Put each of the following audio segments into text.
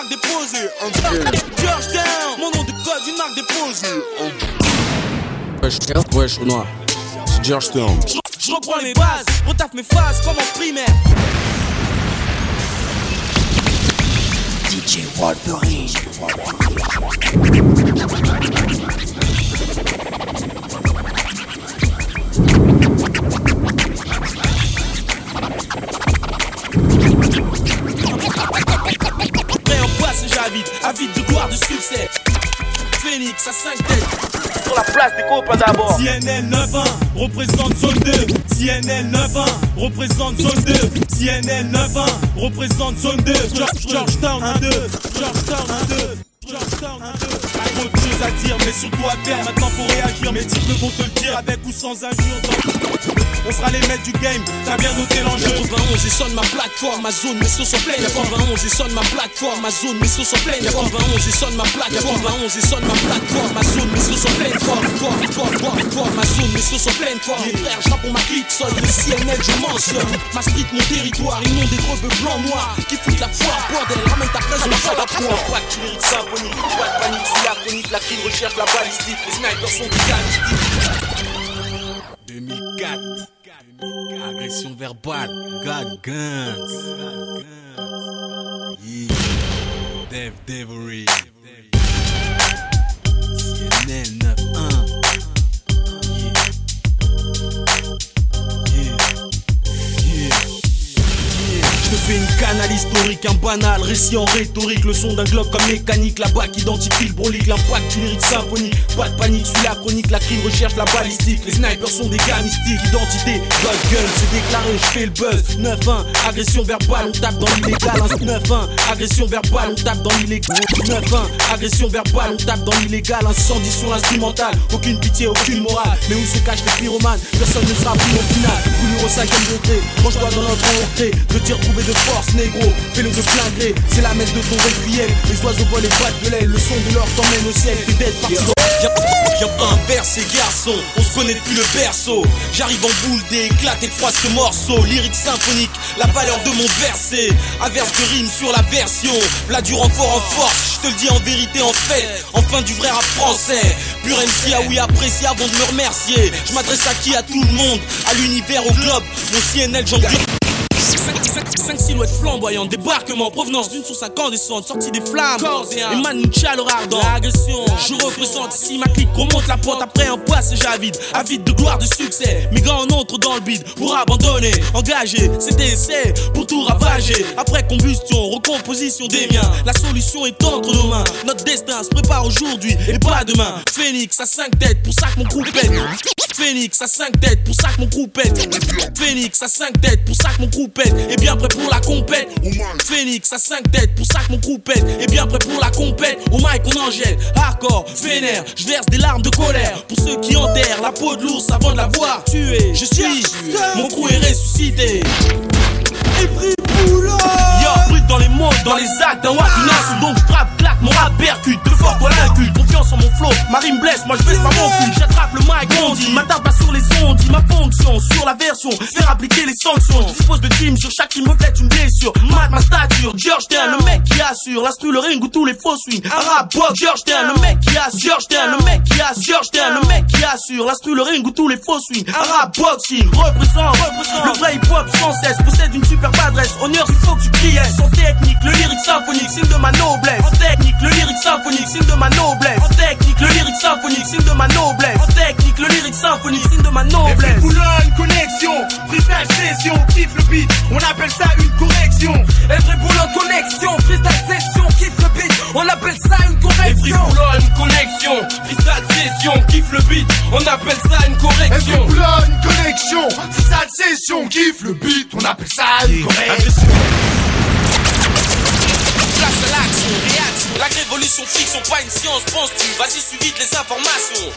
marque déposée. Georgetown, mon nom de code, une marque déposée. Wesh, wesh, Renoir. C'est Georgetown. Je reprends mes bases, retaffe mes phases comme en primaire. DJ Wolverine. J'avide, avide de gloire, de succès. Phoenix à 5 têtes. Sur la place des copains d'abord. CNL 9-1 représente zone 2. CNL 9-1 représente zone 2. CNL 9-1 représente zone 2. George- Georgetown 1-2. Georgetown 1-2. Georgetown 1-2. Trop de choses à dire, mais surtout à faire. Maintenant faut réagir. Mes types vont te le dire avec ou sans injure. On sera les maîtres du game, t'as bien noté l'enjeu. 91 et sonne ma plateforme, ma zone, mes sauts sont pleines 91 et sonne ma plateforme, ma zone, mes sauts sont pleines 91 et sonne ma plateforme, 91 et sonne ma plateforme, ma zone, mes sauts sont pleines Fort, fort, fort, fort, fort, ma zone, mes sauts sont pleines Fort, frère, je pour ma clique, sonne le CNL, je mentionne Ma street, mon territoire, ils des rebeux blancs noirs Qui foutent la foire, bordel, ramène ta presse, on va la poire Pas de lyrique symphonique, pas de panique, sous la chronique La crime recherche la balistique, les snipers sont des 2004. Agression verbale. God Guns. Yeah. Dev Devery. CNN 9-1. Une canale historique, un banal récit en rhétorique, le son d'un globe comme mécanique, la bac identifie le brolique, l'impact lyrique symphonique, pas de panique, suis la chronique, la crime recherche la balistique, les snipers sont des gars mystiques, identité, God gun, c'est déclaré, je fais le buzz, 9-1, agression verbale, on tape dans l'illégal, 9-1, agression verbale, on tape dans l'illégal, 9-1, agression verbale, on tape dans l'illégal, incendie sur l'instrumental, aucune pitié, aucune morale, mais où se cachent les pyromanes, personne ne sera pris au final, coulure au cinquième degré, range-toi dans notre entrée, de tir trouvé de force, négro, fais-le de plein c'est la messe de ton requiem, les oiseaux volent et battent de l'aile, le son de l'or t'emmène au ciel, t'es dead parti dans... Viens, pas inverser garçon, on se connaît depuis le berceau. J'arrive en boule d'éclate et froisse ce morceau. Lyrique symphonique, la valeur de mon verset. Averse de rime sur la version. Là du renfort en force, je te le dis en vérité en fait. Enfin du vrai rap français. Pur MC ah oui apprécié avant de me remercier. Je m'adresse à qui? À tout le monde, à l'univers, au globe Mon CNL j'en 5 silhouettes flamboyantes, débarquement en provenance d'une source incandescente, sortie des flammes. Et man, une chaleur ardente. L'agression, je représente ici ma clique, remonte la pente après un passage avide, avide de gloire, de succès. Mes gars en entrent dans le bide pour abandonner, engagé, c'était essai pour tout ravager. Après combustion, recomposition des miens, la solution est entre nos mains. Notre destin se prépare aujourd'hui et pas demain. Phoenix à 5 têtes, pour ça que mon groupe pète. Phoenix à 5 têtes, pour ça que mon groupe pète. Phoenix à 5 têtes, pour ça que mon groupe pète. Et bien prêt pour la compète. Phoenix à 5 têtes, pour ça que mon groupe pète. Et bien prêt pour la compète. Au mic on enjette, hardcore, vénère. Je verse des larmes de colère pour ceux qui enterrent la peau de l'ours avant de la voir tuer. Je suis, mon crew est ressuscité. Yo, brut dans les mots, dans les actes d'un wakinas Donc je frappe, claque, mon rap percute. Deux fois toi l'incule, confiance en mon flow. Ma rime blesse, moi je baisse pas mon cul J'attrape le mic, on dit. M'attarde pas sur les ondes, dit ma fonction. Sur la version, faire appliquer les sanctions. Je dispose de team, sur chaque rime reflète une blessure. Mat ma stature, Georgetown, le mec qui assure. L'instru, le ring ou tous les faux swings Un rap box, Georgetown, le mec qui assure. Georgetown, le mec qui assure. Georgetown, le mec qui assure. L'instru, le ring ou tous les faux swings Un rap boxing, représente, représente Le vrai hip hop sans cesse, possède une superbe adresse. Honneur, il faut que tu Sans technique, le lyrique symphonique, signe de ma noblesse. En technique, le lyrique symphonique, signe de ma noblesse. En technique, le lyrique symphonique, signe de ma noblesse. En technique, le lyrique symphonique, signe de ma noblesse. Une connexion, freestyle session, kiffe le beat, on appelle ça une correction. Every boulot connexion, freestyle session, kiffe le beat, on appelle ça une Every correction. boulot une connexion, freestyle session, kiffe le beat, on appelle ça une correction. connexion, freestyle session, kiffe le beat, on appelle ça une correction. Place à l'action, réaction, la révolution fiction, pas une science, penses-tu? Vas-y, suis vite les informations.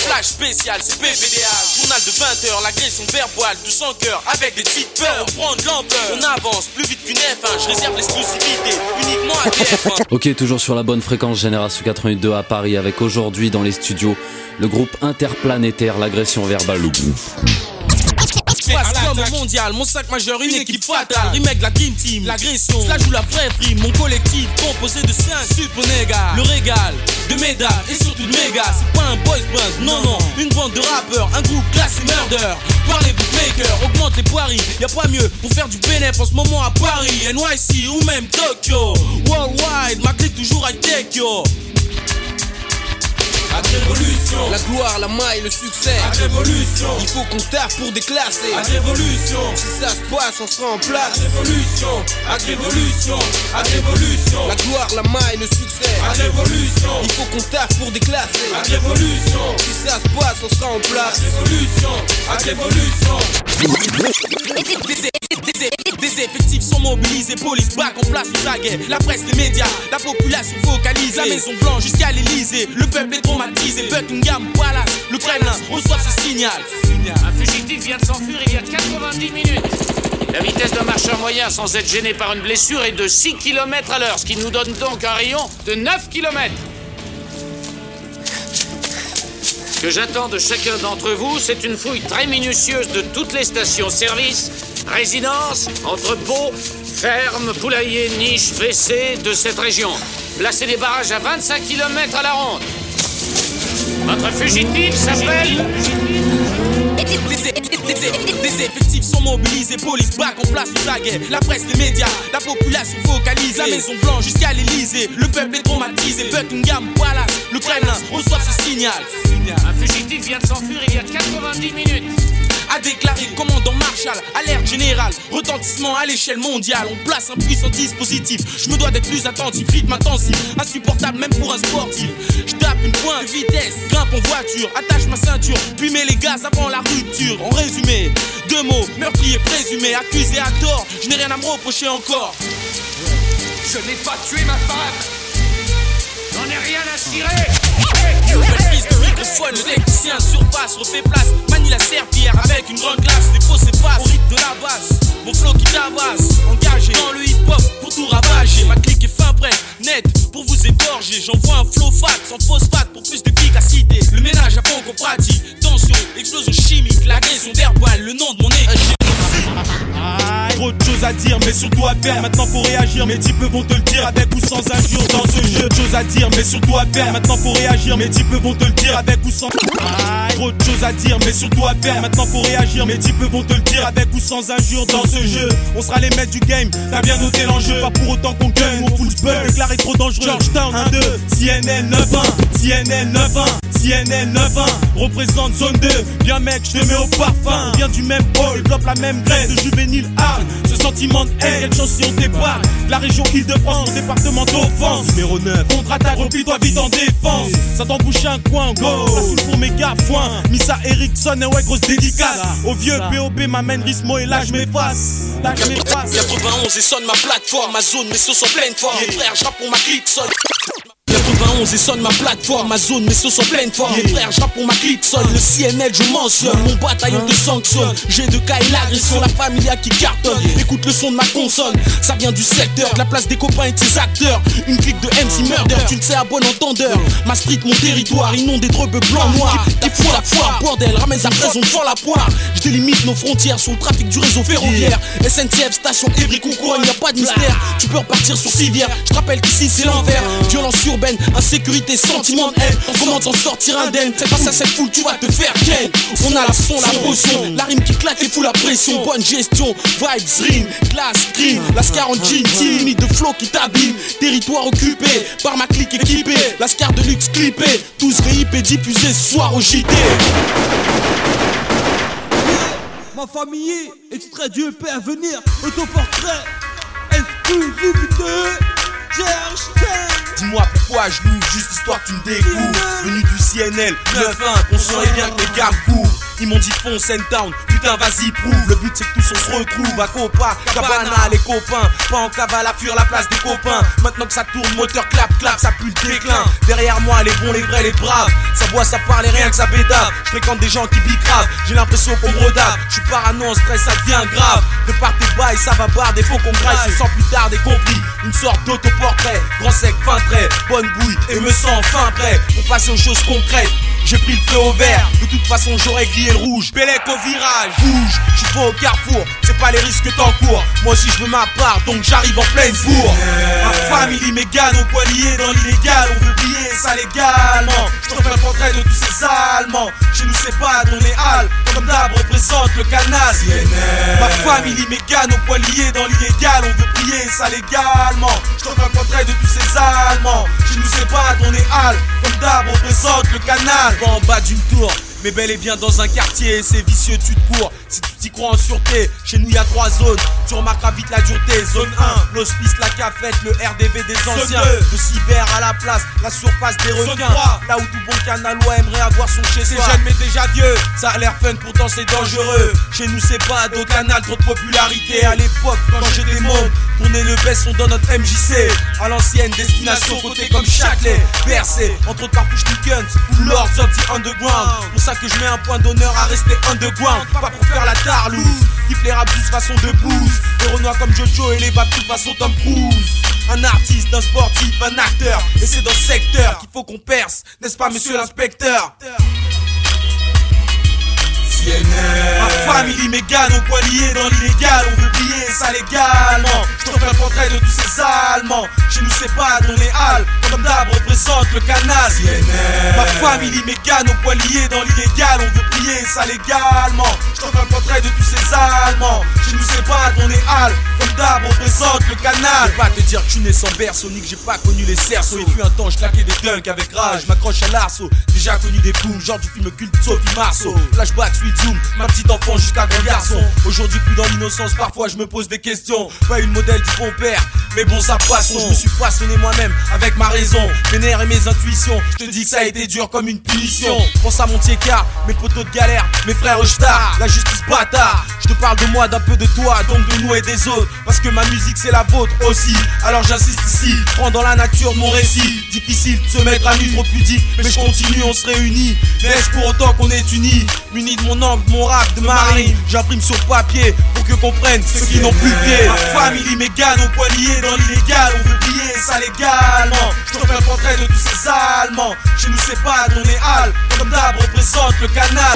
Flash spécial, c'est PPDA, journal de 20h, l'agression verbale, du sang cœur, avec des petites peurs, on prend de l'ampleur, on avance plus vite qu'une F1, je réserve l'exclusivité, uniquement à TF1. Ok, toujours sur la bonne fréquence Génération 82 à Paris avec aujourd'hui dans les studios le groupe interplanétaire L'agression verbale. Le groupe. Passe mondial, mon sac majeur, une équipe fatale. Remake la Dream Team, l'agression, cela joue la vraie frime. Mon collectif composé de 5 super négas. Le régal, de médailles et surtout de méga. C'est pas un boys band, non, non. Une bande de rappeurs, un groupe classé murder. Par les bookmakers, augmente les paris. Y'a pas mieux pour faire du bénéf en ce moment à Paris, NYC ou même Tokyo. Worldwide, ma clique toujours high tech yo. Révolution, La gloire, la maille, le succès. révolution, Il faut qu'on taffe pour déclasser. révolution, Si ça se passe, on sera en place. révolution, révolution, révolution, La gloire, la maille, le succès. révolution, Il faut qu'on taffe pour déclasser. révolution, Si ça se passe, on sera en place. révolution, révolution. Des, des- des effectifs sont mobilisés, police back en place sous la guerre. La presse, les médias, la population focalise. La Maison Blanche jusqu'à l'Elysée. Le peuple est traumatisé. Le reçoit ce signal. Un fugitif vient de s'enfuir il y a 90 minutes. La vitesse d'un marcheur moyen sans être gêné par une blessure est de 6 km à l'heure, ce qui nous donne donc un rayon de 9 km. Ce que j'attends de chacun d'entre vous, c'est une fouille très minutieuse de toutes les stations-service, résidences, entrepôts, fermes, poulaillers, niches, WC de cette région. Placez des barrages à 25 km à la ronde. Votre fugitif s'appelle... Des, effectifs sont mobilisés, police back en place sous la guerre. La presse, les médias, la population focalise. La Maison Blanche jusqu'à l'Elysée. Le peuple est traumatisé. Buckingham Palace, le Kremlin reçoit ce signal. Un fugitif vient de s'enfuir il y a 90 minutes. A déclaré commandant Marshall, alerte générale, retentissement à l'échelle mondiale. On place un puissant dispositif. Je me dois d'être plus attentif, rythme intensif, insupportable même pour un sportif. Je tape une pointe de vitesse, grimpe en voiture, attache ma ceinture, puis mets les gaz avant la rupture. En résumé, deux mots, meurtrier présumé, accusé à tort. Je n'ai rien à me reprocher encore. Je n'ai pas tué ma femme. J'en ai rien à cirer. De microphone, le technicien surpasse, refait place, manie la serpillère avec une grande classe, les faux s'effacent, au rythme de la basse, mon flow qui tabasse, engagé dans le hip-hop pour tout ravager, ma clique est fin prête, net pour vous égorger, j'envoie un flow fat, sans phosphate pour plus d'efficacité, le ménage à fond qu'on pratique, tension, explosion chimique, l'agression d'herbal, le nom de mon équipe. Trop de choses à dire, mais surtout à faire. Maintenant faut réagir, mes types vont te le dire avec ou sans injure dans ce jeu. Choses à dire, mais surtout à faire. Maintenant faut réagir, mes types te le dire avec ou sans. Trop de choses à dire, mais surtout à faire. Maintenant faut réagir, mes types vont te le dire avec ou sans injure dans ce jeu. On sera les maîtres du game, t'as bien noté l'enjeu. Pas pour autant qu'on gagne, on full spell, déclaré trop dangereux. Georgetown 1-2, CNN 9-1, CNN 9-1, CNN 9-1. Représente zone 2, bien mec, je te mets au parfum. On vient du même hall, développe la même graine de juvénile hard. Ce sentiment de haine, quelle chance si on départ. La région Île-de-France, département d'offense. Numéro 9, contre-attaque, replie-toi vite en défense. Ça t'embouche un coin, go. Facile pour mes gars, foin. Missa Erickson, et ouais, grosse dédicace. Au vieux POB, m'amène Rismo et là je m'efface. Là je m'efface. 91 et sonne ma plateforme, ma zone, mes sauces en pleine forme. Frère, je pour ma clique, sonne. 91 et sonne ma plateforme, ma zone, mes sauces en pleine forme. Yeah. Frère, je pour ma clique, sonne. Le CNL, je mentionne. Mon bataillon te sanctionne. J'ai de et l'agression, la familia qui cartonne. Écoute le son de ma consonne. Ça vient du secteur, de la place des copains et de ses acteurs. Une clique de MC Murder, tu le sais à bon entendeur. Ma street, mon territoire, inondé de rebeux blancs, noirs. Qui font la foire, bordel, ramène à présent devant la poire. Je délimite nos frontières sur le trafic du réseau ferroviaire. SNCF, station Évry, Couronne, y a pas de mystère. Tu peux repartir sur Civière. Je te rappelle qu'ici c'est l'envers. Violence urbaine, insécurité, sentiment de haine. Comment t'en sortir indemne C'est face à cette foule, tu vas te faire ken. On a la son, la potion, la rime qui claque et fout la pression. Bonne gestion, vibes, rime, glace, crime. La scar en jean, limite de flow qui t'abîme. Territoire occupé par ma clique équipée. La scar de luxe clippée. Tous VIP diffusés ce soir au JT. Ma famille, extrait du EP à venir, autoportrait, exclusivité, cherche Dis-moi pourquoi je loue, juste histoire que tu me découvres. Venu du CNL, 9-1, qu'on saurait bien que les gars courent. Ils m'ont dit fonce and down, putain vas-y prouve. Le but c'est que tous on se retrouve à Copa, Cabana les copains. Pas en cavale à fuir la place des copains. Maintenant que ça tourne, moteur clap clap, ça pue le déclin. Derrière moi les bons, les vrais, les braves. Ça boit, ça parle et rien que ça bédave Je fréquente des gens qui bicravent, j'ai l'impression qu'on me redave Je suis parano, en stress, ça devient grave. Prépare tes bails, ça va barre, des faux qu'on graille. C'est sans plus tard des compris, une sorte d'autoportrait. Grand sec, fin trait, bonne bouille et me sens fin prêt. Pour passer aux choses concrètes j'ai pris le feu au vert. De toute façon, j'aurais grillé le rouge. Bélec au virage, bouge, je suis au carrefour. C'est pas les risques que t'encours. Moi aussi, je veux ma part, donc j'arrive en pleine bourre. Ma famille mégane au poilier dans l'illégal. On veut briller ça légalement. Je te un portrait de tous ces Allemands. Chez nous, c'est pas dans les halles. Comme d'hab représente le canal. Ma famille mégane au poilier dans l'illégal. On veut briller ça légalement. Je te un portrait de tous ces Allemands. Chez nous, c'est pas dans les halles. Comme d'hab représente le canal. Pas en bas d'une tour. Mais bel et bien dans un quartier, c'est vicieux, tu te cours. Si tu t'y crois en sûreté, chez nous y a trois zones. Tu remarqueras vite la dureté. Zone 1, l'hospice, la cafette, le RDV des anciens. Le cyber à la place, la surface des requins. Là où tout bon canalois aimerait avoir son chez soi. C'est jeune mais déjà vieux, ça a l'air fun, pourtant c'est dangereux. Chez nous c'est pas au canal, trop de popularité. À l'époque, quand j'étais môme, tourner le best, on donne notre MJC. À l'ancienne destination, côté comme Châtelet. Bercé, entre autres cartouches guns ou Lords of the Underground. Que je mets un point d'honneur à rester underground. Pas pour faire la tarlouse. Kiff les rapus façon de boost. Les renois comme Jojo et les babous façon Tom Cruise. Un artiste, un sportif, un acteur. Et c'est dans ce secteur qu'il faut qu'on perce, n'est-ce pas, monsieur l'inspecteur? Ma famille mégane au poilier dans l'illégal, on veut briller ça légalement. Je te un portrait de tous ces Allemands. Chez nous c'est pas dans les halles, comme d'hab représente le canal. Ma famille mégane au poilier dans l'illégal, on veut briller ça légalement. Je te un portrait de tous ces Allemands. Chez nous c'est pas dans les halles, comme d'hab représente le canal. Je vais pas te dire que suis né sans berceau, ni que j'ai pas connu les cerceaux. Il fut un temps, je claquais des dunks avec rage, m'accroche à l'arceau. Déjà connu des booms, genre du film culte Sophie Marceau. Flashback, ma petite enfant jusqu'à grand garçon. Aujourd'hui, plus dans l'innocence, parfois je me pose des questions. Pas une modèle du bon père, mais bon, ça passe. Je me suis façonné moi-même avec ma raison, mes nerfs et mes intuitions. Je te dis que ça a été dur comme une punition. Pense à mon car mes poteaux de galère, mes frères stars, la justice bâtard. Je te parle de moi, d'un peu de toi, donc de nous et des autres. Parce que ma musique c'est la vôtre aussi. Alors j'insiste ici, prends dans la nature mon récit. Difficile de se mettre à nu, trop pudique, mais je continue, on se réunit. Mais est-ce pour autant qu'on est unis? Munis de mon angle, mon rap de marine. J'imprime sur papier pour que comprennent ceux qui n'ont plus pied. Ma famille mégane au poilier dans l'illégal. On veut briller ça légalement. Je te fais un portrait de tous ces Allemands. Chez nous c'est pas dans les halles. Comme d'hab représente le canal.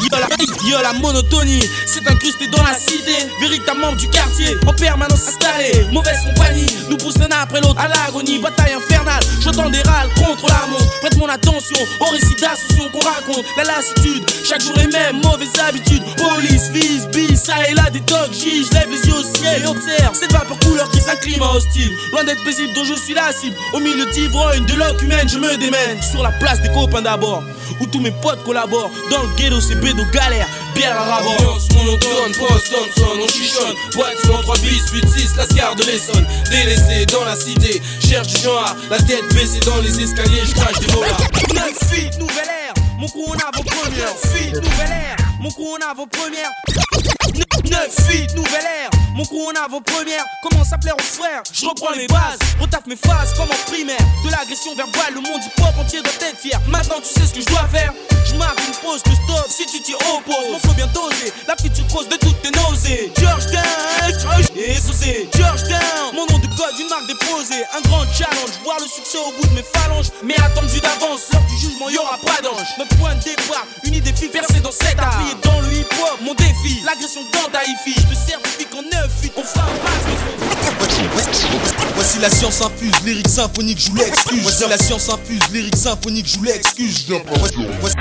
Yo la, yo, la monotonie, c'est incrusté dans la cité. Véritablement du quartier, en permanence installé. Mauvaise compagnie, nous pousse l'un après l'autre à l'agonie. Bataille infernale, j'entends des râles contre la montre. Prête mon attention au récit d'association qu'on raconte. La lassitude, chaque jour les mêmes mauvaises habitudes. Police, vise, bis, ça et là des dogs, je lève les yeux au ciel et observe cette vapeur couleur qui s'incline hostile. Loin d'être paisible, dont je suis la cible. Au milieu d'ivrogne, de l'oc humaine, je me démène. Sur la place des copains d'abord, où tous mes potes collaborent. Dans le ghetto, c'est bédo galère, bière à rabord. Monotone, post Thompson, on chichonne. Voiture 3 bis, 8-6, la scar de l'Essonne. Délaissé dans la cité, cherche du genre, la tête baissée dans les escaliers, je crache des volats. 9 feet, nouvelle ère. Mon crew, on vos premières. Feet, nouvelle ère. Mon crew, on vos premières. 9 feet, nouvelle ère. Mon crew, on vos premières. Comment s'appeler aux frères Je reprends mes bases, retaffe mes phases comme en primaire. De l'agression verbale, le monde hip hop entier doit être fier. Maintenant, tu sais ce que je dois faire. Je marque une pause, te stop si tu t'y opposes. Mon faut bien doser, la future cause de toutes tes nausées. Georgetown, et saucé. Georgetown, mon nom de code, une marque déposée. Un grand challenge, voir le succès au bout de mes phalanges. Mais attendu d'avance, l'heure du jugement, y aura pas d'ange. Notre point de départ, une idée fixe versée dans cet art. Plié dans le hip hop, mon défi, l'agression dans ta hi-fi. Je te certifie qu'en 9 feet, on fera un max de son Voici la science infuse, lyrique symphonique, je vous l'excuse. Voici la science infuse, lyrique symphonique, je vous l'excuse. Voici, voici,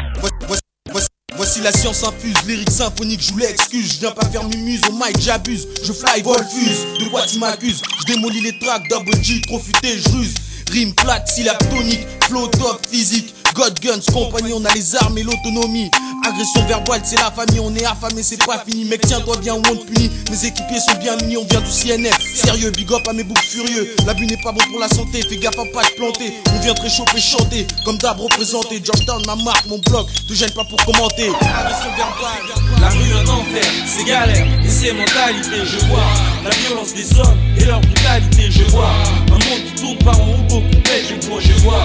voici, voici, voici la science infuse, lyrique symphonique, je vous l'excuse. Je viens pas faire mumuse au mic, j'abuse. Je fly, vol, fuse. De quoi tu m'accuses? Je démolis les tracks, double G, trop je ruse. Rime plate, syllabe tonique, flow top, physique. God Guns, compagnie, on a les armes et l'autonomie. Agression verbale, c'est la famille, on est affamé, c'est pas fini. Mec, tiens-toi bien, on te punit. Mes équipiers sont bien unis, on vient du CNF. Sérieux, big up à mes boucs furieux. L'abus n'est pas bon pour la santé, fais gaffe à pas te planter. On vient te réchauffer, chanter, comme d'hab représenté. Georgetown, ma marque, mon blog, te gêne pas pour commenter. Agression verbale. La rue un enfer, c'est galère et c'est mentalité. Je vois la violence des hommes et leur brutalité. Je vois un monde qui tourne par en haut, beaucoup. Je vois, je vois.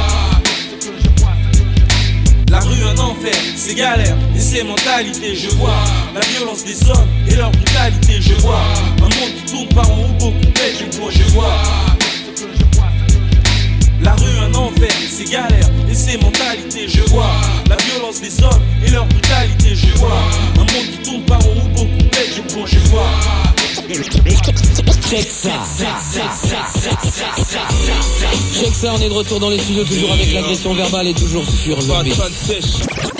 C'est galère et c'est mentalité. Je vois la violence des hommes et leur brutalité. Je vois un monde qui tourne par en haut, beaucoup pète. Je vois, je vois. La rue un enfer, c'est galère et c'est mentalité. les hommes et leur brutalité. Je vois un monde qui tourne par en roue, beaucoup plaît, je plonge et vois. Check ça. Check ça, on est de retour dans les studios, toujours avec l'agression verbale et toujours sur le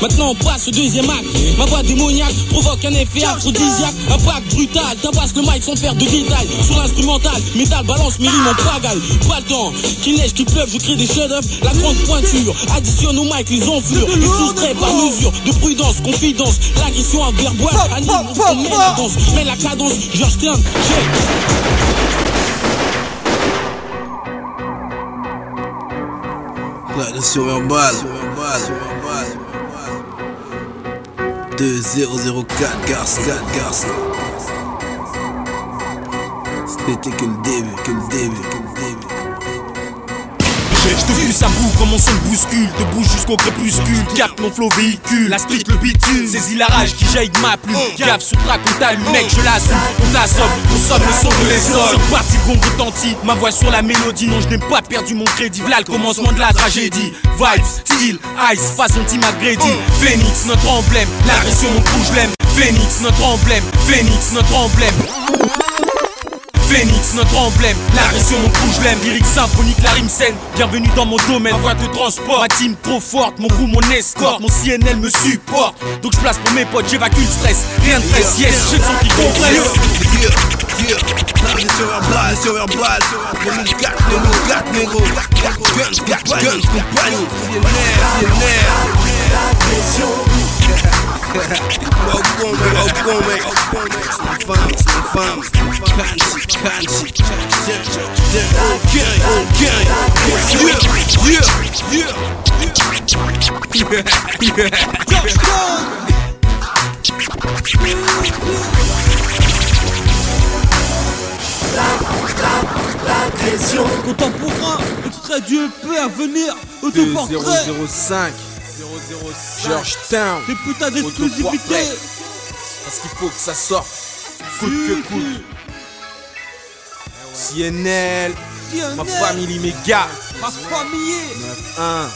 maintenant on passe au deuxième acte. Ma voix démoniaque provoque un effet aphrodisiaque. Un pack brutal, tabasse le mic sans faire de détails. Sur l'instrumental, métal balance mes rimes en pagaille. Pas le temps, qu'il neige, qu'il pleuve, je crée des chefs-d'œuvre. La grande pointure, additionne au mic les enflures. Les soustrait par mesure de prudence, confidence. L'agression à verboise, anime, on met la danse. Mais la cadence, George Stern, check. L'agression verbale. 2004 garce, 4 garce. C'était que le début, que le début. Je te pousse à bout comme mon son bouscule Te bouge jusqu'au crépuscule. Capte mon flow véhicule La street le bitume. Saisis la rage qui jaillit de ma plume. Gaffe sur track on t'allume. Mec je l'assume. On t'assomme On somme le son de les hommes. C'est parti gong retentit Ma voix sur la mélodie. Non je n'ai pas perdu mon crédit. V'là le commencement de la tragédie. Vibes, style, ice, façon Tim McGrady Phoenix notre emblème. L'agression mon coup je l'aime. Phoenix notre emblème. Phoenix notre emblème Phoenix, notre emblème, l'agression, mon coup, je l'aime. Lyrique symphonique, la rime saine. Bienvenue dans mon domaine, ma voix te transporte. Ma team trop forte, mon coup, mon escorte. Mon CNL me supporte. Donc je place pour mes potes, j'évacue le stress. Rien de stress, yes, le son qui compresse. Yeah, yeah. L'agression verbale, l'agression verbale. 2004, 2004, négro. Guns, guns, guns, compagnie. Millionnaire, millionnaire. Au con, mec, au con, mec. C'est une femme, c'est une femme. Yeah, yeah, yeah. Yeah, Contemporain, extrait du EP à venir, autoportrait. 005 Georgetown Des putains d'exclusivité. Parce qu'il faut que ça sorte Coûte que coûte CNL Ma famille, gars Ma famille, 1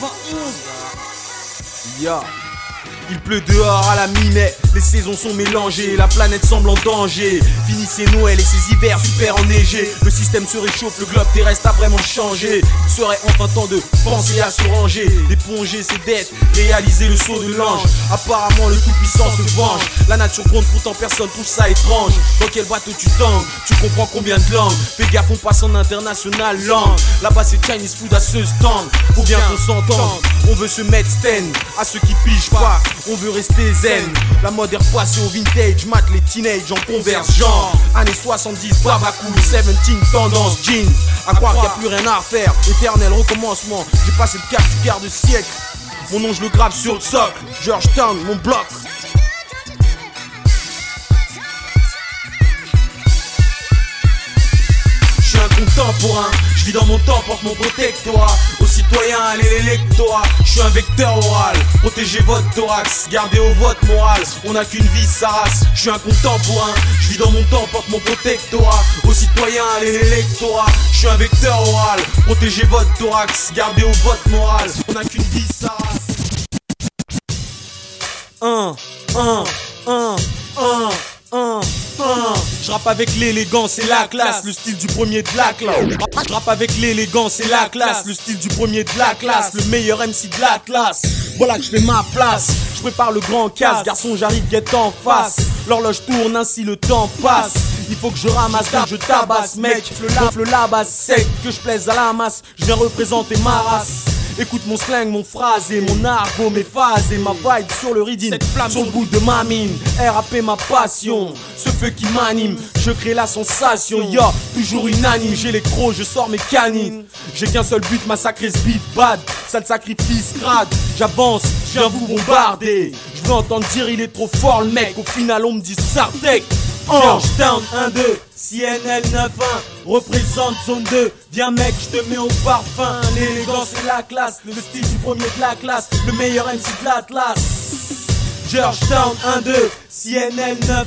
91. Ya il pleut dehors à la minette, les saisons sont mélangées, la planète semble en danger. Finissez Noël et ses hivers super enneigés. Le système se réchauffe, le globe terrestre a vraiment changé. Il serait enfin temps de penser à se ranger, d'éponger ses dettes, réaliser le saut de l'ange. Apparemment, le tout-puissant se venge. La nature compte, pourtant personne trouve ça étrange. Dans quel bateau tu tangues Tu comprends combien de langues? Fais gaffe, on passe en international langue. Là-bas, c'est Chinese food à ce stand. Faut bien qu'on s'entende. On veut se mettre stand à ceux qui pigent pas. On veut rester zen. La mode est repassée au vintage. Mat les teenage en converse genre. Années 70, baba cool. 17 tendance jean. À croire qu'il n'y a plus rien à refaire. Éternel recommencement. J'ai passé le cap du quart de siècle. Mon nom, je le grave sur le socle. Georgetown, mon bloc. Contemporain, je vis dans mon temps, porte mon protectorat. Aux citoyens, allez l'électorat. Je suis un vecteur oral, protégez votre thorax, gardez au vote moral. On n'a qu'une vie, sa race. Je suis un contemporain, je vis dans mon temps, porte mon protectorat. Aux citoyens, allez l'électorat. Je suis un vecteur oral, protégez votre thorax, gardez au vote moral. On n'a qu'une vie, sa race. 1, 1, 1, 1, 1, 1. Je rappe avec l'élégance et la classe, le style du premier de la classe. Je rappe avec l'élégance et la classe, le style du premier de la classe, le meilleur MC de la classe. Voilà que je fais ma place, je prépare le grand casse, garçon j'arrive guette en face. L'horloge tourne ainsi le temps passe. Il faut que je ramasse, donc je tabasse, mec. Le lave, le labasse sec, que je plaise à la masse. Je viens représenter ma race. Écoute mon slang, mon phrasé, mon argot, mes phases et ma vibe sur le reading. Sur le bout de ma mine, RAP ma passion. Ce feu qui m'anime, je crée la sensation. Yo, toujours unanime, j'ai les crocs, je sors mes canines. J'ai qu'un seul but, massacrer ce beat bad. Sale sacrifice crade, j'avance, je viens vous bombarder. Je veux entendre dire il est trop fort le mec. Au final, on me dit Sartek. Georgetown 1-2, CNL 9-1, représente zone 2. Viens mec, je te mets au parfum. L'élégance et la classe, le style du premier de la classe, le meilleur MC de l'Atlas. Georgetown 1-2, CNL 9-1,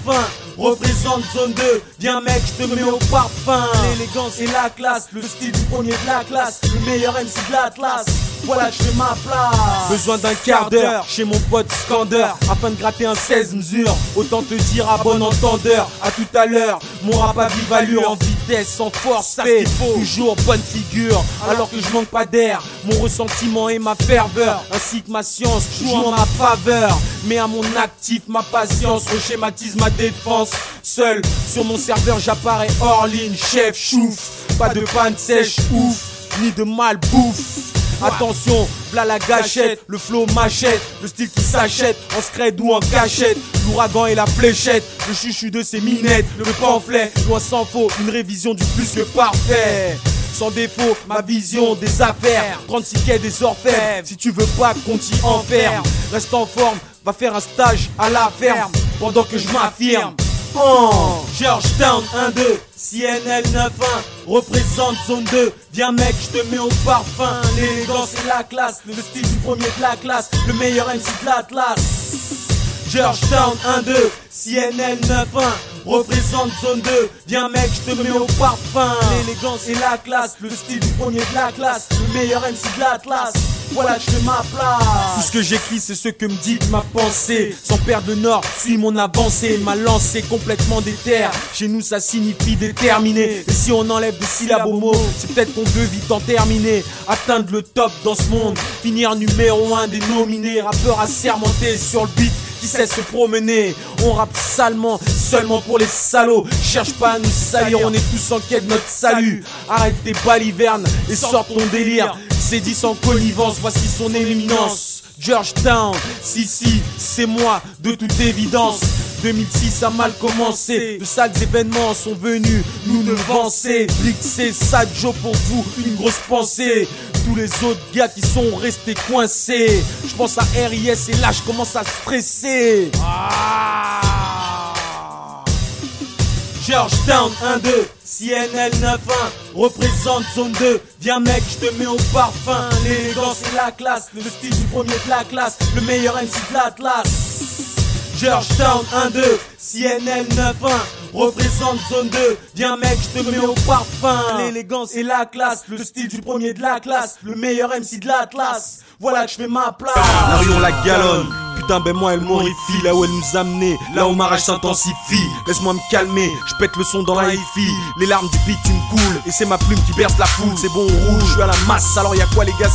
représente zone 2. Viens mec, je te mets au parfum. L'élégance et la classe, le style du premier de la classe, le meilleur MC de l'Atlas. Voilà je fais ma place. Besoin d'un quart d'heure chez mon pote Scander afin de gratter un 16 mesures. Autant te dire à bon entendeur, à tout à l'heure. Mon rap à vive allure, en vitesse, en force, ça fait toujours bonne figure. Alors que je manque pas d'air, mon ressentiment et ma ferveur, ainsi que ma science jouent en ma faveur. Mais à mon actif, ma patience reschématise ma défense. Seul sur mon serveur, j'apparais hors ligne, chef chouf. Pas de panne sèche, ouf, ni de mal bouffe. Attention, v'là la gâchette, le flow machette, le style qui s'achète en scred ou en cachette, l'ouragan et la fléchette, le chuchu de ses minettes, le pamphlet, loin sans faux, une révision du plus que parfait. Sans défaut, ma vision des affaires, 36 quais des orfèvres, si tu veux pas qu'on t'y enferme, reste en forme, va faire un stage à la ferme, pendant que je m'affirme. Oh, Georgetown 1-2, CNL 9-1, représente zone 2. Viens mec, je te mets au parfum. L'élégance et la classe, le style du premier de la classe, le meilleur MC de l'Atlas. Georgetown 1-2, CNL 9-1, représente zone 2. Viens mec, je te mets au parfum. L'élégance et la classe, le style du premier de la classe, le meilleur MC de l'Atlas. Voilà, je fais ma place. Tout ce que j'écris, c'est ce que me dit ma pensée. Sans perdre le nord, suis mon avancée. Ma lancée complètement déterre. Chez nous, ça signifie déterminé. Et si on enlève des syllabes au mot, c'est peut-être qu'on veut vite en terminer. Atteindre le top dans ce monde. Finir numéro 1 des nominés. Rappeur assermenté sur le beat qui sait se promener. On rappe salement, seulement pour les salauds. Cherche pas à nous salir, on est tous en quête de notre salut. Arrête tes balivernes et sors ton délire. C'est dit sans connivence, voici son éminence. Georgetown, si si, c'est moi, de toute évidence. 2006 a mal commencé, de sales événements sont venus nous devancer. Blixé, Sadjo pour vous, une grosse pensée. Tous les autres gars qui sont restés coincés. Je pense à RIS et là je commence à stresser. Georgetown 1-2, CNL 9-1, représente zone 2. Viens mec, je te mets au parfum. L'élégance et la classe, le style du premier de la classe, le meilleur MC de l'Atlas. Georgetown 1-2, CNL 9-1, représente zone 2. Viens mec, je te mets au parfum. L'élégance et la classe, le style du premier de la classe, le meilleur MC de l'Atlas. Voilà que je fais ma place. La la galonne. Putain, ben moi elle m'horrifie là où elle nous a amené, là où ma rage s'intensifie. Laisse-moi me calmer, je pète le son dans la hi-fi. Les larmes du bitume coulent et c'est ma plume qui berce la foule. C'est bon rouge, je suis à la masse, alors y a quoi les gars,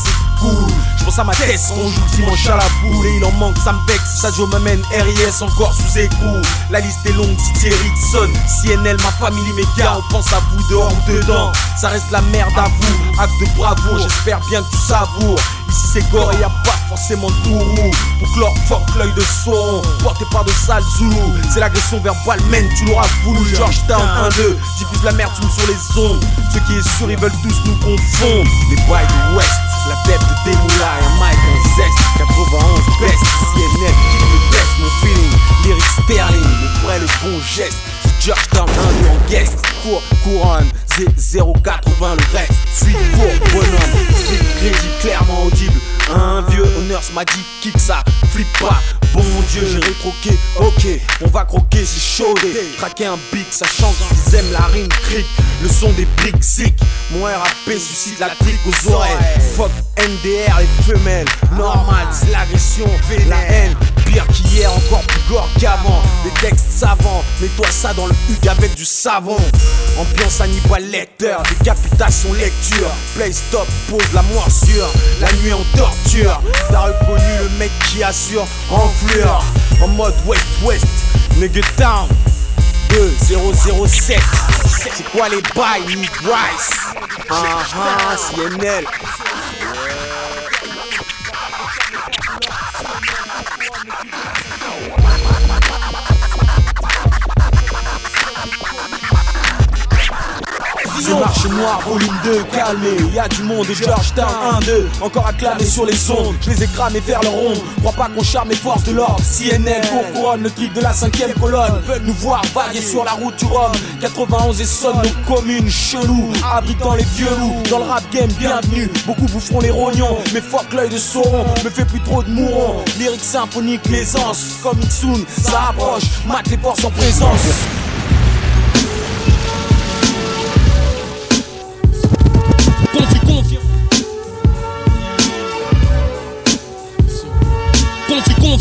cool. Je pense à ma tête, on joue dimanche à la boule et il en manque, ça me vexe. Joue m'amène RIS encore sous écrou. La liste est longue, Titi Erickson, CNL, ma famille, mes gars, on pense à vous dehors ou dedans. Ça reste la merde à vous, acte de bravoure, j'espère bien que tu savoures. Ici c'est gore et y a pas forcément de tourou Pour leur fuck l'œil de son Porté par de sales zoulous C'est l'agression verbale men tu l'auras voulu Georgetown 1-2 Diffuse la merde sur les ondes Ce qui est sûr ils veulent tous nous confondre Les boys West La bête de Demoula et Mike en zest. 91 best CNL kick le best Mon feeling Lyric sterling Le vrai le bon geste. Georgetown 1-2 en guest. Cour, couronne Z080 le reste Suite pour bonhomme. Strict crédit clairement audible. Un vieux honneur m'a dit kick ça Flip pas. Bon Dieu j'ai rétroqué. Ok on va croquer c'est chaudé. Traquer un bic ça change Ils aiment la rime cric. Le son des briques zik Mon RAP suscite la clique aux oreilles. Fuck NDR les femelles. Normal c'est l'agression La haine. Pire qu'hier encore plus gore qu'avant. Des textes savants Mets-toi ça dans le hug avec du savon. Ambiance Hannibal lecteur, décapitation lecture, play stop, pose la morsure, la nuit en torture. T'as reconnu le mec qui assure en fleur, en mode West-West, nigga town. 2007 C'est quoi les bails, Nick Rice? Ah ah, CNL Ce marché noir, volume 2, calmé. Y'a du monde et Georgetown 1-2. Encore acclamé sur les ondes. Je les ai cramés vers le rond. Crois pas qu'on charme les forces de l'ordre. CNN pour couronne le truc de la cinquième colonne. Veulent nous voir vaguer sur la route du Rhum. 91 et sonne nos communes cheloues. Abritant les vieux loups. Dans le rap game, bienvenue. Beaucoup boufferont les rognons. Mais fuck l'œil de Sauron. Me fait plus trop de mourons. Lyrique symphonique, l'aisance. Comme soon, ça approche. Mate les forces en présence.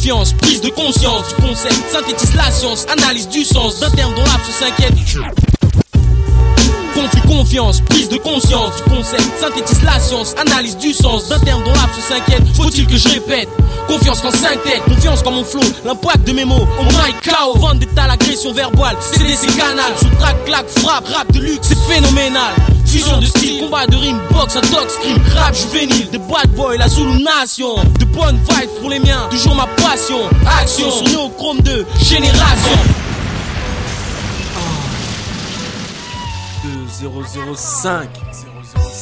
Confiance, prise de conscience du concept, synthétise la science, analyse du sens d'un terme dont l'abse s'inquiète. Conflit, confiance, prise de conscience du concept, synthétise la science, analyse du sens d'un terme dont l'abse s'inquiète. Faut-il que je répète? Confiance qu'en 5 têtes, confiance quand mon flow, l'impact de mes mots, oh my cow, vente d'état, l'agression verbale, CDC canal, sous track, claque, frappe, rap de luxe, c'est phénoménal. Fusion de style, combat de rime, box, dog scream, rap juvénile, de bad boy, la Zulu Nation, de bonnes vibes pour les miens, toujours ma passion, action sur Néochrome 2, génération. 2005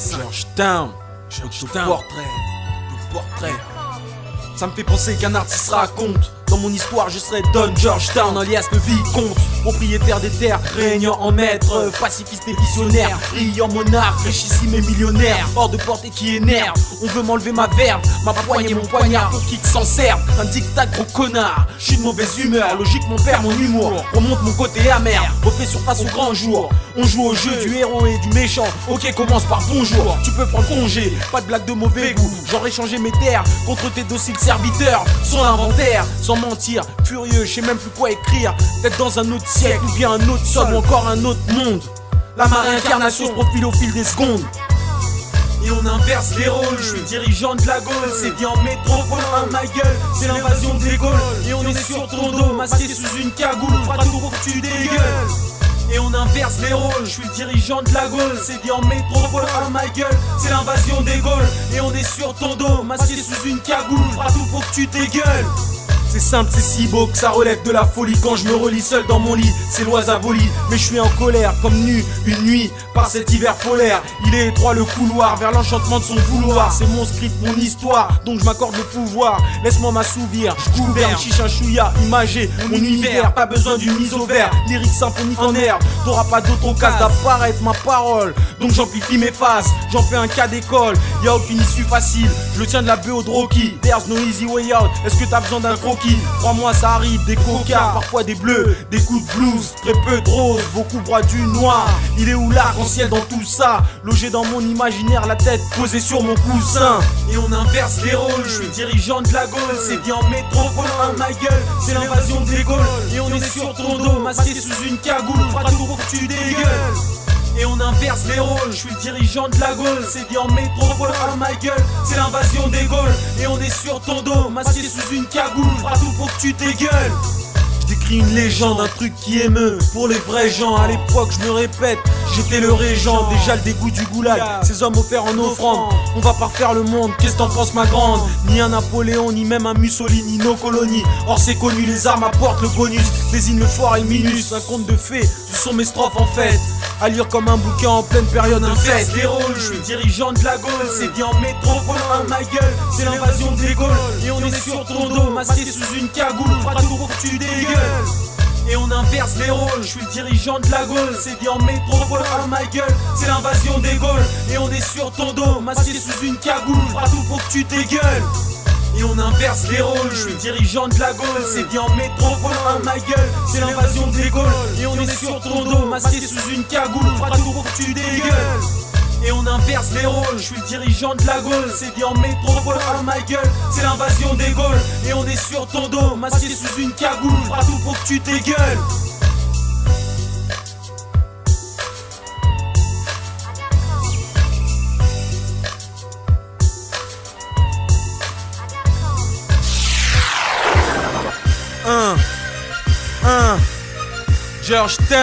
Georgetown Georgetown Portrait. De portrait. Ça me fait penser qu'un artiste raconte dans mon histoire, je serai Don Georgetown, alias le vicomte, propriétaire des terres, régnant en maître, pacifiste et visionnaire, brillant monarque, richissime et millionnaire, hors de portée qui énerve. On veut m'enlever ma verve, ma poignée, mon poignard, pour qui s'en serve. Un dictat gros connard, je suis de mauvaise humeur, logique mon père, mon humour, remonte mon côté amer, refait surface au grand jour. On joue au jeu du héros et du méchant, ok, commence par bonjour, tu peux prendre congé, pas de blague de mauvais goût, j'aurais changé mes terres contre tes dociles serviteurs, sans inventaire, sans furieux, je sais même plus quoi écrire. Peut-être dans un autre siècle, ou bien un autre sol, ou encore un autre monde. La réincarnation se profile au fil des secondes. Et on inverse les rôles, je suis dirigeant de la Gaule, c'est bien en métropole, hein, ma gueule, c'est l'invasion des Gaules. Et on est sur ton dos, masqué sous une cagoule, tout pour que tu dégueules. Et on inverse les rôles, je suis dirigeant de la Gaule, c'est bien en métropole, hein, ma gueule, c'est l'invasion des Gaules. Et on est sur ton dos, masqué sous une cagoule, tout pour que tu dégueules. C'est simple, c'est si beau que ça relève de la folie quand je me relis seul dans mon lit. C'est lois abolies, mais je suis en colère comme nu une nuit par cet hiver polaire. Il est étroit le couloir vers l'enchantement de son vouloir. C'est mon script, mon histoire, donc je m'accorde le pouvoir. Laisse-moi m'assouvir, je gouverne, chiche un chouïa, imagé, mon univers. Pas besoin d'une mise au vert, lyrique symphonique en air. T'auras pas d'autre occasion d'apparaître ma parole. Donc j'amplifie mes phases, j'en fais un cas d'école. Y a aucune issue facile, je le tiens de la BO de Rocky. There's no easy way out. Est-ce que t'as besoin d'un croquis? Crois-moi, ça arrive, des cocards, parfois des bleus, des coups de blues, très peu de rose, beaucoup broient du noir. Il est où l'arc-en-ciel dans tout ça? Logé dans mon imaginaire, la tête posée sur mon coussin. Et on inverse les rôles, je suis dirigeant de la Gaule, c'est bien en métropole, hein, ma gueule, c'est l'invasion des Gaules. Et on est sur ton dos, masqué sous une cagoule, fera tout pour que tu dégueules. Et on inverse les rôles, je suis le dirigeant de la Gaule, c'est dit en métropole, oh ma gueule, c'est l'invasion des Gaules. Et on est sur ton dos, masqué sous une cagoule, fera tout pour que tu dégueules. J'écris une légende, un truc qui émeut pour les vrais gens. À l'époque, je me répète, j'étais le régent, déjà le dégoût du goulag. Ces hommes offerts en offrande, on va pas refaire le monde. Qu'est-ce t'en penses, ma grande? Ni un Napoléon, ni même un Mussolini, nos colonies. Or, c'est connu, les armes apportent le bonus. Désigne le fort et le minus. Un conte de fées, ce sont mes strophes en fait. À lire comme un bouquin en pleine période de fête. Les rôles, je suis dirigeant de la Gaule, c'est bien en métropole, hein, ma gueule, c'est l'invasion des Gaules. Et on est sur ton dos, masqué sous une cagoule, fera tout pour que tu dégueules. Et on inverse les rôles, je suis le dirigeant de la Gaule, c'est dit en métropole, oh ma gueule, c'est l'invasion des Gaules. Et on est sur ton dos, masqué sous une cagoule, fera tout pour que tu dégueules. Et on inverse les rôles, je suis dirigeant de la Gaule, c'est bien en métropole, hein, ma gueule, c'est l'invasion des Gaules. Et on est sur ton dos, masqué sous une cagoule, fera tout pour que tu dégueules. Et on inverse les rôles, je suis dirigeant de la Gaule, c'est dit en métropole, oh ma gueule, c'est l'invasion des Gaules. Et on est sur ton dos, masqué sous une cagoule, fera tout pour que tu dégueules. Georgetown,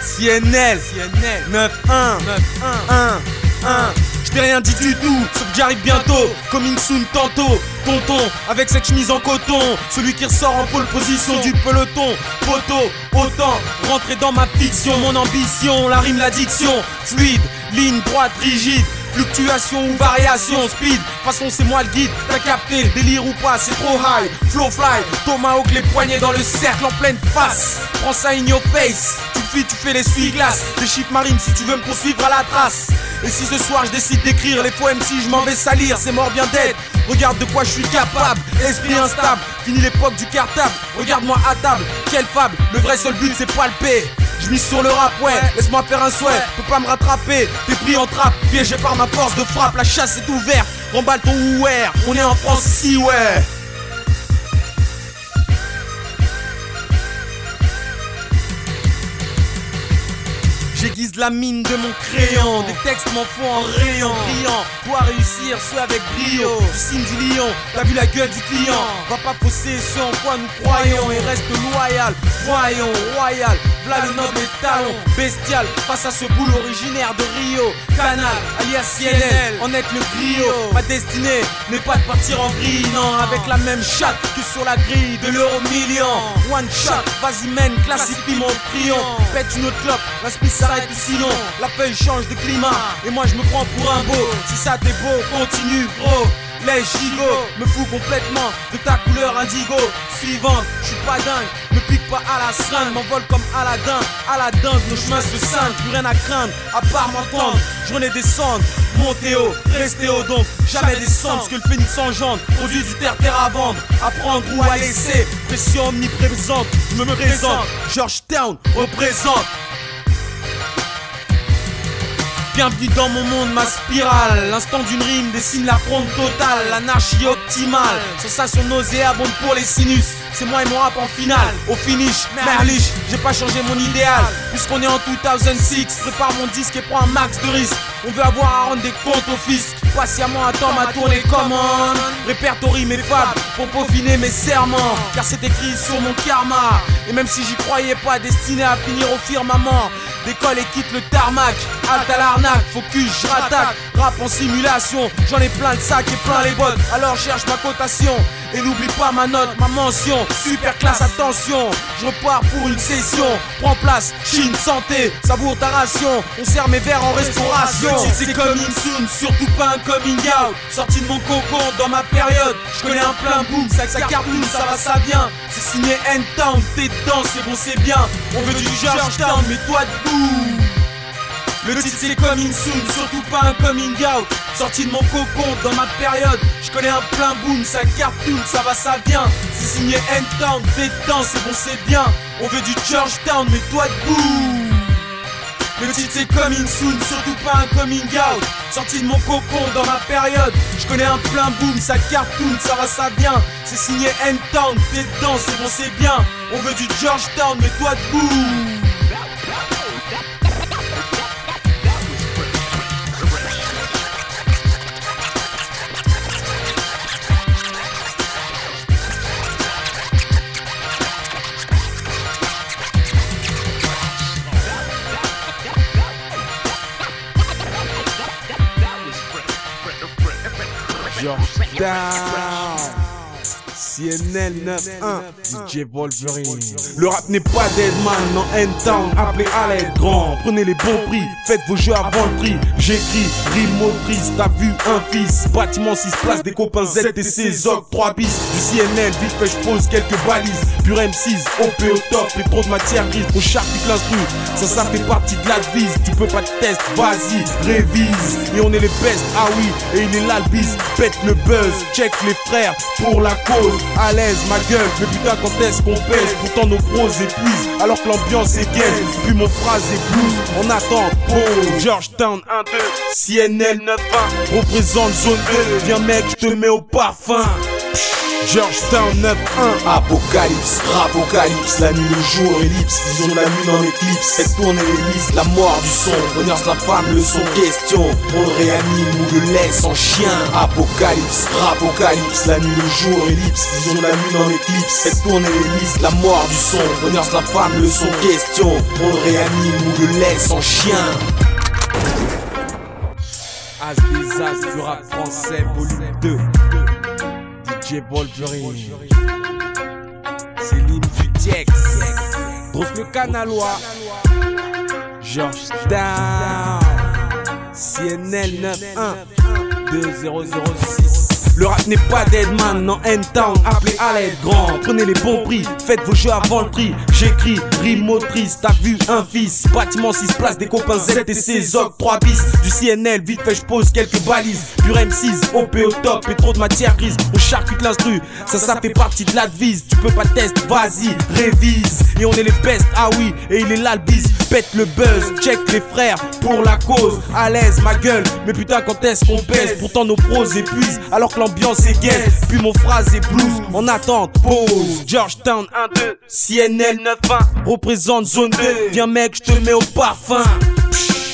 CNL, CNL, 9, 1, 9, 1, 1, 1. Je rien dit du tout, sauf que j'arrive bientôt, coming soon tantôt. Tonton, avec cette chemise en coton, celui qui ressort en pole position du peloton. Poteau, autant rentrer dans ma fiction, mon ambition, la rime, l'addiction, fluide, ligne droite, rigide. Fluctuation ou variation, speed, façon c'est moi le guide, t'as capté, délire ou pas, c'est trop high, flow fly, tomahawk les poignets dans le cercle en pleine face, prends ça in your face, tu fuis, tu fais les glaces des shit marines si tu veux me poursuivre à la trace, et si ce soir je décide d'écrire les poèmes si je m'en vais salir, c'est mort bien dead, regarde de quoi je suis capable, esprit instable, fini l'époque du cartable, regarde-moi à table, quelle fable, le vrai seul but c'est palper. Je mise sur le rap, ouais, laisse-moi faire un souhait, peux pas me rattraper, t'es pris en trappe, piégé par ma force de frappe, la chasse est ouverte, remballe ton ouer, on est en France ici, ouais. J'aiguise la mine de mon crayon. Des textes m'en font en rayon. Brillant, dois réussir, soit avec brio. Du signe du lion, t'as vu la gueule du client. Va pas fausser ce en quoi nous croyons. Et reste loyal, voyons, royal. V'là le noble talon, bestial. Face à ce boule originaire de Rio. Canal, alias CNL, en être le griot. Ma destinée n'est pas de partir en vrille. Non, avec la même chatte que sur la grille de l'euro million. One shot, vas-y mène, classifie mon triomphe Pète une autre clope, la sinon La feuille change de climat. Et moi je me prends pour un beau. Si ça t'est beau, continue bro les gigots me fous complètement de ta couleur indigo. Suivante, je suis pas dingue, me pique pas à la seringue, m'envole comme Aladdin. Aladdin, nos chemins se scindent, plus rien à craindre, à part m'entendre. Journée descendre, monter haut, rester haut. Donc, jamais descendre. Ce que le phénix engendre, produit du terre-terre à vendre, à prendre ou à laisser. Pression omniprésente, je me présente, Georgetown représente. Bienvenue dans mon monde, ma spirale. L'instant d'une rime dessine la fronde totale, l'anarchie optimale. Sensation nauséabonde pour les sinus. C'est moi et mon rap en finale. Au finish, merliche, j'ai pas changé mon idéal. Puisqu'on est en 2006, prépare mon disque et prends un max de risque. On veut avoir à rendre des comptes au fisc. Patiemment attends ma tournée commande. Répertorie mes fables pour peaufiner mes serments. Car c'est écrit sur mon karma. Et même si j'y croyais pas, destiné à finir au firmament. Décolle et quitte le tarmac. Halte à l'arnaque, focus, je rattaque. Rap en simulation, j'en ai plein de sacs et plein les bottes. Alors cherche ma cotation. Et n'oublie pas ma note, ma mention. Super classe, attention. Je repars pour une session. Prends place, Chine, santé. Savoure ta ration. On sert mes verres en restauration. C'est coming soon, surtout pas un coming out. Sorti de mon cocon dans ma période. Je connais un plein boom, ça, ça cartoon, ça va, ça vient. C'est signé N-Town, t'es dedans, c'est bon, c'est bien. On veut du Georgetown, mais toi debout. Le titre c'est coming soon, surtout pas un coming out. Sorti de mon cocon dans ma période, je connais un plein boom, ça cartoon, ça va, ça vient. C'est signé N-Town, dedans, c'est bon, c'est bien. On veut du Georgetown, mais toi debout. Le titre c'est coming soon, surtout pas un coming out. Sorti de mon cocon dans ma période, je connais un plein boom, ça cartoon, ça va, ça vient. C'est signé N-Town, dedans, c'est bon, c'est bien. On veut du Georgetown, mais toi debout. Georgetown CNN 91 DJ Wolverine. Le rap n'est pas Deadman, non N-Town Appelez à l'aide grand, prenez les bons prix Faites vos jeux avant le prix. J'écris, rime motrice, t'as vu un fils Bâtiment 6 places, des copains ZTC, Zog 3 bis Du CNN, vite fait je pose quelques balises. Pur M6, OP au top et trop de matière grise Au charpique l'instru, ça ça fait partie de la devise Tu peux pas te test, vas-y, révise. Et on est les best, ah oui, et il est là le bis Pète le buzz, check les frères pour la cause à l'aise, ma gueule, mais putain quand est-ce qu'on pèse Pourtant nos pros épuisent, alors que l'ambiance est gaine Puis mon phrase est blues, on attend pause Georgetown 1-2, CNN 9-1 Représente zone 2, viens mec, je te mets au parfum Georgetown 9-1 Apocalypse, rapocalypse, la nuit, le jour, ellipse, vision de la lune en éclipse, faites tourner les la mort du son, honneur la femme, le son, question, on le réanime ou le laisse en chien. Apocalypse, rapocalypse, la nuit, le jour, ellipse, vision de la lune en éclipse, faites tourner les la mort du son, la femme, le son, question, on le réanime ou le laisse en chien. As des as du rap français, volume 2 DJ Wolverine C'est l'hymne du Grosse le canalois. Georgetown CNL 91 2006 le rap n'est pas Deadman, non N-Town, appelez à l'aide grand. Prenez les bons prix, faites vos jeux avant le prix J'écris, rime motrice, t'as vu un fils Bâtiment 6 places, des copains ZTC, Zog 3 bis. Du CNL, vite fait je pose quelques balises. Pur M6, OP au top et trop de matière grise. On charcute l'instru, ça ça fait partie de la devise. Tu peux pas test, vas-y, révise. Et on est les best, ah oui, et il est là le bis. Pète le buzz, check les frères pour la cause. À l'aise ma gueule, mais putain quand est-ce qu'on pèse Pourtant nos pros épuisent, alors que l'ambiance est Puis mon phrase est blues, en attente, pause. Georgetown 1-2, CNL 9-1 Représente zone 2, viens mec je te mets au parfum.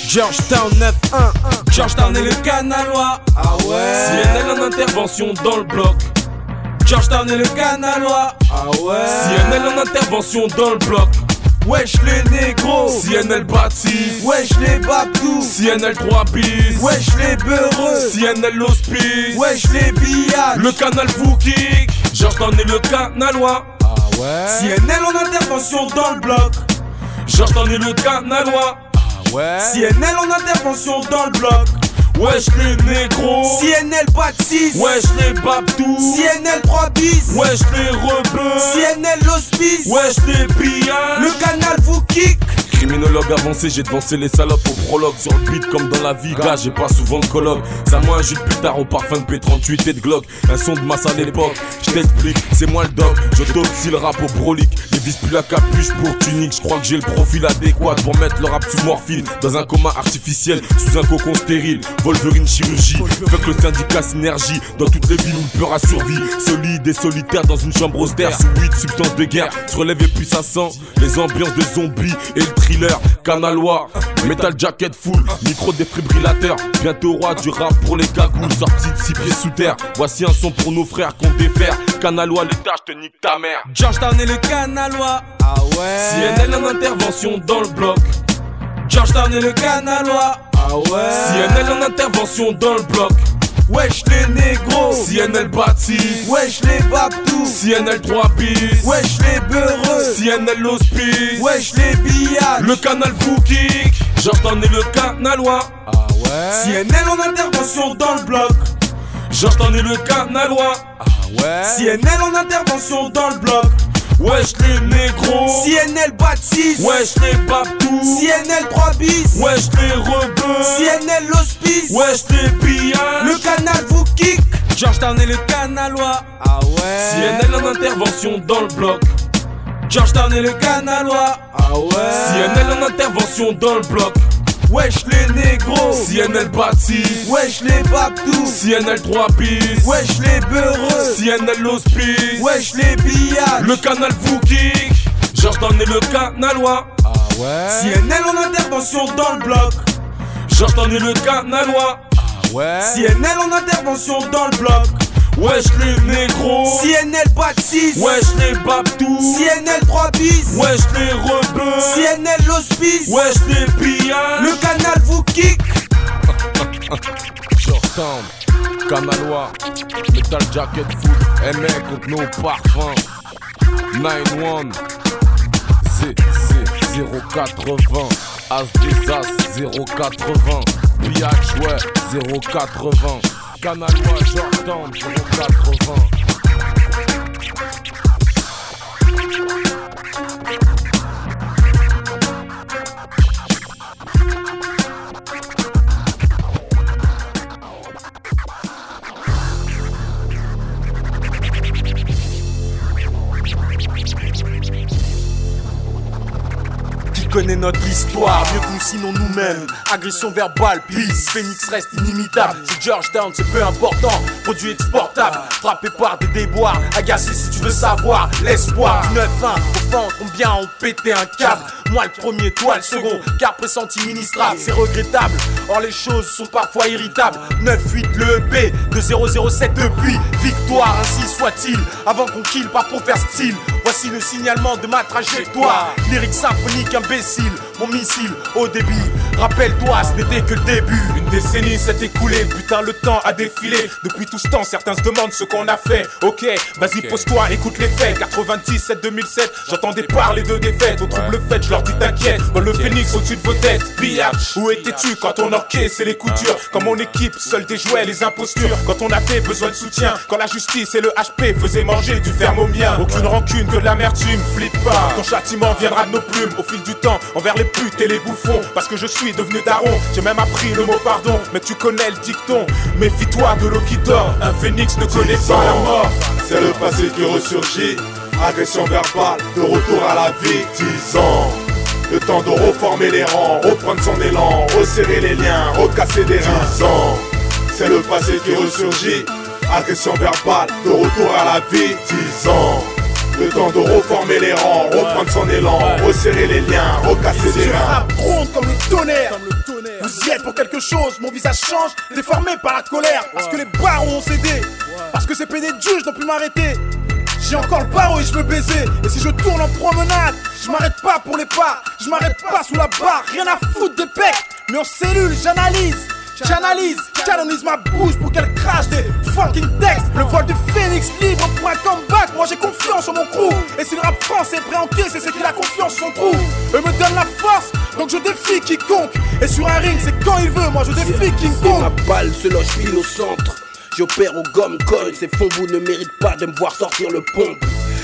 Georgetown 9-1 Georgetown et le Canalois. Ah ouais. CNL en intervention dans le bloc. Georgetown et le Canalois. Ah ouais. CNL en intervention dans le bloc Wesh les négros. CNL Baptiste. Wesh les babdous CNL 3 bis. Wesh les beureux. CNL l'hospice Wesh les billages Le canal Foukic Georgetown et le Canalois. Ah ouais. CNL en intervention dans le bloc. Et le Canalois. Ah ouais. CNL en intervention dans le bloc Wesh les négros. CNL pas de 6 Wesh les babdous CNL 3 bis Wesh les rebeux. CNL l'hospice Wesh les pillages. Le canal vous kick Criminologue avancé, j'ai devancé les salopes au prologue. Sur le beat comme dans la vie, gars, j'ai pas souvent de colloque Ça moi un jus de pétard au parfum de P38 et de Glock. Un son de masse à l'époque, je t'explique, c'est moi le doc. Je si le rap au brolique, les vis plus la capuche pour tunique. Je crois que j'ai le profil adéquat pour mettre le rap sous morphine. Dans un coma artificiel, sous un cocon stérile. Wolverine chirurgie, fuck le syndicat synergie. Dans toutes les villes où le peur a survie Solide et solitaire dans une chambre austère. Sous 8 substances de guerre, se relève et puis ça sent Les ambiances de zombies et le thriller Canalois, metal jacket full, micro défibrillateur. Bientôt roi du rap pour les cagoules Sorti de six pieds sous terre. Voici un son pour nos frères qu'on défaire Canalois, l'état, je te nique ta mère. Georgetown et le Canalois Ah ouais. CNL en intervention dans le bloc. Georgetown et le Canalois Ah ouais. CNL en intervention dans le bloc Wesh les négros. CNL Baptiste. Wesh les babdous CNL 3 bis. Wesh les beureux. CNL l'hospice Wesh les billages. Le canal Foukic Georgetown et le Canalois. Ah ouais. CNL en intervention dans le bloc. Georgetown et le Canalois. Ah ouais. CNL en intervention dans le bloc Wesh les négros. CNL bat 6 Wesh les babdous CNL 3 bis. Wesh les rebeux. CNL l'hospice Wesh les pillages. Le canal vous kick. Georgetown et le Canalois. Ah ouais. CNL en intervention dans le bloc. Georgetown et le Canalois. Ah ouais. CNL en intervention dans le bloc Wesh les négros. CNL Baptiste. Wesh les babdous CNL 3 bis. Wesh les beureux. CNL l'hospice Wesh les billages. Le canal Foukic Georgetown et le Canalois. Ah ouais. CNL en intervention dans le bloc. Georgetown et le Canalois. Ah ouais. CNL en intervention dans le bloc Wesh les négros CNL bat 6 Wesh les babdous CNL 3 bis Wesh les rebeux CNL l'hospice Wesh les pillages Le canal vous kick. Georgetown, Canalois, Metal Jacket Food, MA contre nos parfums. 9-1 CC 080 As des As 080 Piach ouais 080 Canalois Georgetown 080 connaît notre histoire. Mieux que nous sinon nous-mêmes. Agression verbale, peace, Phoenix reste inimitable. C'est Georgetown, c'est peu important, produit exportable. Frappé par des déboires, agacé si tu veux savoir. L'espoir du 9-1, combien ont pété un câble moi le premier, toi le second, car pressenti ministrable, c'est regrettable. Or les choses sont parfois irritables. 9-8 le EP de 007 depuis. Victoire, ainsi soit-il. Avant qu'on kill, pas pour faire style. Voici le signalement de ma trajectoire. Lyrique symphonique imbécile, mon missile au débit. Rappelle-toi, ce n'était que le début. Une décennie s'est écoulée, putain, le temps a défilé. Depuis tout ce temps, certains se demandent ce qu'on a fait. Ok, vas-y, pose-toi, écoute les faits. 97, 2007, j'entendais parler de défaites. Au trouble fait, je leur dis t'inquiète. Dans le phénix au-dessus de vos têtes. Biatch, où étais-tu quand on encaissait les coutures? Quand mon équipe, seul des jouets, les impostures. Quand on avait besoin de soutien. Quand la justice et le HP faisaient manger du ferme au mien. Aucune rancune que de l'amertume, flippe pas. Ton châtiment viendra de nos plumes au fil du temps. Envers les putes et les bouffons. Parce que je suis devenu daron. J'ai même appris le mot pardon. Mais tu connais le dicton. Méfie-toi de l'eau qui dort. Un phénix ne connaît pas la mort. C'est le passé qui ressurgit. Agression verbale, de retour à la vie. 10 ans. Le temps de reformer les rangs, reprendre son élan, resserrer les liens, recasser des reins. 10 ans. C'est le passé qui ressurgit. Agression verbale, de retour à la vie. 10 ans. Le temps de reformer les rangs, reprendre son élan, resserrer les liens, recasser des reins. gronde comme le tonnerre. Comme le tonnerre. Vous y êtes pour quelque chose, mon visage change, déformé par la colère. Parce que les barons ont cédé. Parce que ces de juges n'ont pu m'arrêter. J'ai encore le barreau et je veux baiser. Et si je tourne en promenade, je m'arrête pas pour les pas. Je m'arrête pas sous la barre, rien à foutre des pecs. Mais en cellule, j'analyse. J'analyse, canonise ma bouche pour qu'elle crache des fucking textes. Le vol du phénix libre pour un comeback. Moi j'ai confiance en mon crew. Et si le rap français est prêt à encaisser, c'est qu'il a confiance en son trou. Eux me donnent la force, donc je défie quiconque. Et sur un ring, c'est quand il veut. Moi je défie Kong. Ma balle se loge pile au centre. J'opère au gomme coin, ces fonds ne méritent pas de me voir sortir le pompe.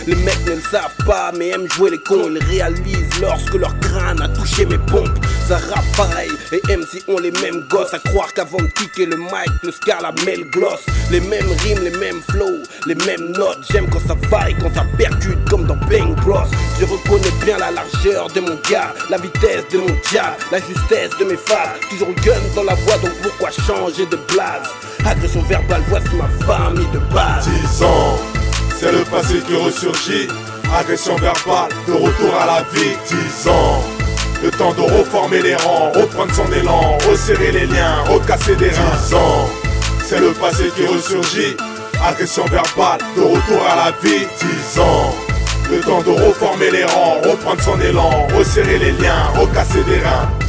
Les mecs ne le savent pas, mais aiment jouer les cons. Ils réalisent lorsque leur crâne a touché mes pompes. Ça rappe pareil, et MC ont les mêmes gosses. À croire qu'avant de kicker le mic, le scar la mêle gloss. Les mêmes rimes, les mêmes flows, les mêmes notes. J'aime quand ça vaille, quand ça percute, comme dans Bang Bros. Je reconnais bien la largeur de mon gars, la vitesse de mon dia, la justesse de mes phases. Toujours gun dans la voix, donc pourquoi changer de blase Agression verbale, voici ma famille de base. 10 ans, c'est le passé qui ressurgit. Agression verbale, de retour à la vie. 10 ans, le temps de reformer les rangs, reprendre son élan, resserrer les liens, recasser des reins. 10 ans, c'est le passé qui ressurgit. Agression verbale, de retour à la vie. 10 ans, le temps de reformer les rangs, reprendre son élan, resserrer les liens, recasser des reins.